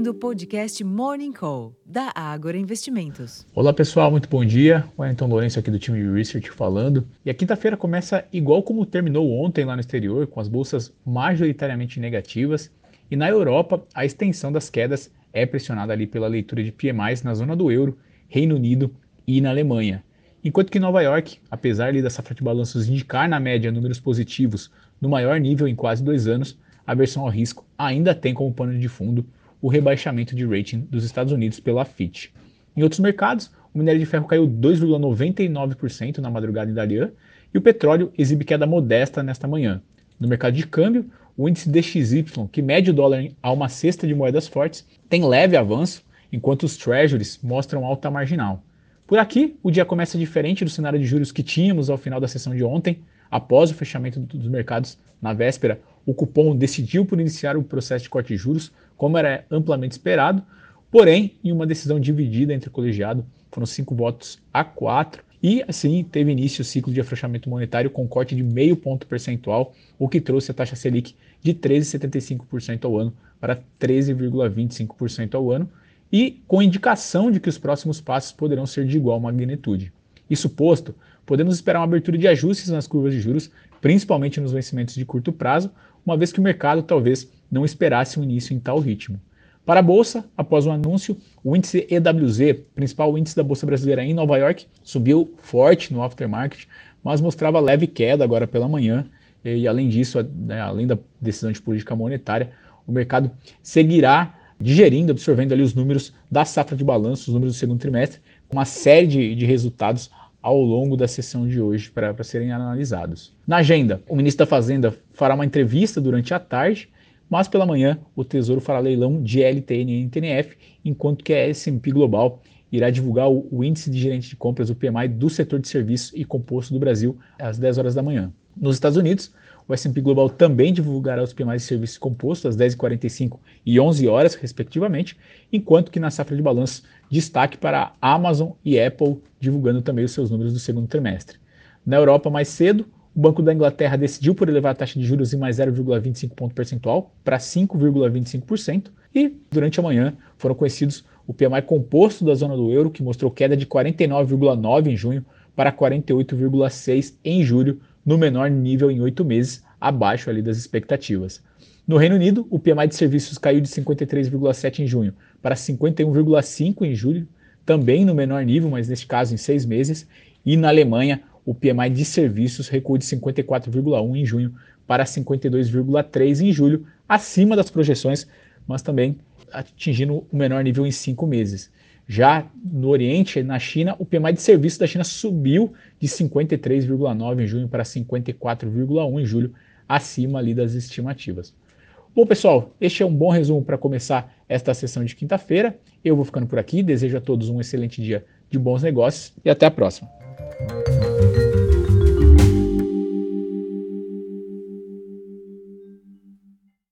ouvindo o podcast Morning Call, da Ágora Investimentos. Olá pessoal, muito bom dia. O Ayrton Lourenço aqui do time de Research falando. E a quinta-feira começa igual como terminou ontem lá no exterior, com as bolsas majoritariamente negativas. E na Europa, a extensão das quedas é pressionada ali pela leitura de PMIs na zona do euro, Reino Unido e na Alemanha. Enquanto que Nova York, apesar ali da safra de balanços indicar na média números positivos no maior nível em quase dois anos, a versão ao risco ainda tem como pano de fundo o rebaixamento de rating dos Estados Unidos pela Fitch. Em outros mercados, o minério de ferro caiu 2,99% na madrugada em Dalian e o petróleo exibe queda modesta nesta manhã. No mercado de câmbio, o índice DXY, que mede o dólar a uma cesta de moedas fortes, tem leve avanço, enquanto os treasuries mostram alta marginal. Por aqui, o dia começa diferente do cenário de juros que tínhamos ao final da sessão de ontem. Após o fechamento dos mercados na véspera, o cupom decidiu por iniciar o processo de corte de juros, como era amplamente esperado, porém, em uma decisão dividida entre o colegiado, foram cinco votos a quatro, e assim teve início o ciclo de afrouxamento monetário com corte de meio ponto percentual, o que trouxe a taxa Selic de 13,75% ao ano para 13,25% ao ano, e com indicação de que os próximos passos poderão ser de igual magnitude. Isso posto, podemos esperar uma abertura de ajustes nas curvas de juros, principalmente nos vencimentos de curto prazo, uma vez que o mercado talvez não esperasse um início em tal ritmo. Para a bolsa, após o anúncio, o índice EWZ, principal índice da bolsa brasileira em Nova York, subiu forte no aftermarket, mas mostrava leve queda agora pela manhã. E além disso, né, além da decisão de política monetária, o mercado seguirá digerindo, absorvendo ali os números da safra de balanço, os números do segundo trimestre, uma série de, de resultados ao longo da sessão de hoje para serem analisados. Na agenda, o ministro da Fazenda fará uma entrevista durante a tarde, mas pela manhã o Tesouro fará leilão de LTN e NTNF, enquanto que a S&P Global irá divulgar o, o, índice de gerente de compras, o PMI, do setor de serviços e composto do Brasil às 10 horas da manhã. Nos Estados Unidos, o S&P Global também divulgará os PMIs de serviços compostos às 10h45 e 11 horas, respectivamente, enquanto que na safra de balanço, destaque para Amazon e Apple divulgando também os seus números do segundo trimestre. Na Europa, mais cedo, o Banco da Inglaterra decidiu por elevar a taxa de juros em mais 0,25 ponto percentual para 5,25% e, durante a manhã, foram conhecidos o PMI composto da zona do euro, que mostrou queda de 49,9 em junho para 48,6 em julho, no menor nível em oito meses, abaixo ali das expectativas. No Reino Unido, o PMI de serviços caiu de 53,7 em junho para 51,5 em julho, também no menor nível, mas neste caso em seis meses. E na Alemanha, o PMI de serviços recuou de 54,1 em junho para 52,3 em julho, acima das projeções, mas também atingindo o menor nível em cinco meses. Já no Oriente, na China, o PMI de serviços da China subiu de 53,9 em junho para 54,1 em julho, acima ali das estimativas. Bom, pessoal, este é um bom resumo para começar esta sessão de quinta-feira. Eu vou ficando por aqui, desejo a todos um excelente dia de bons negócios e até a próxima.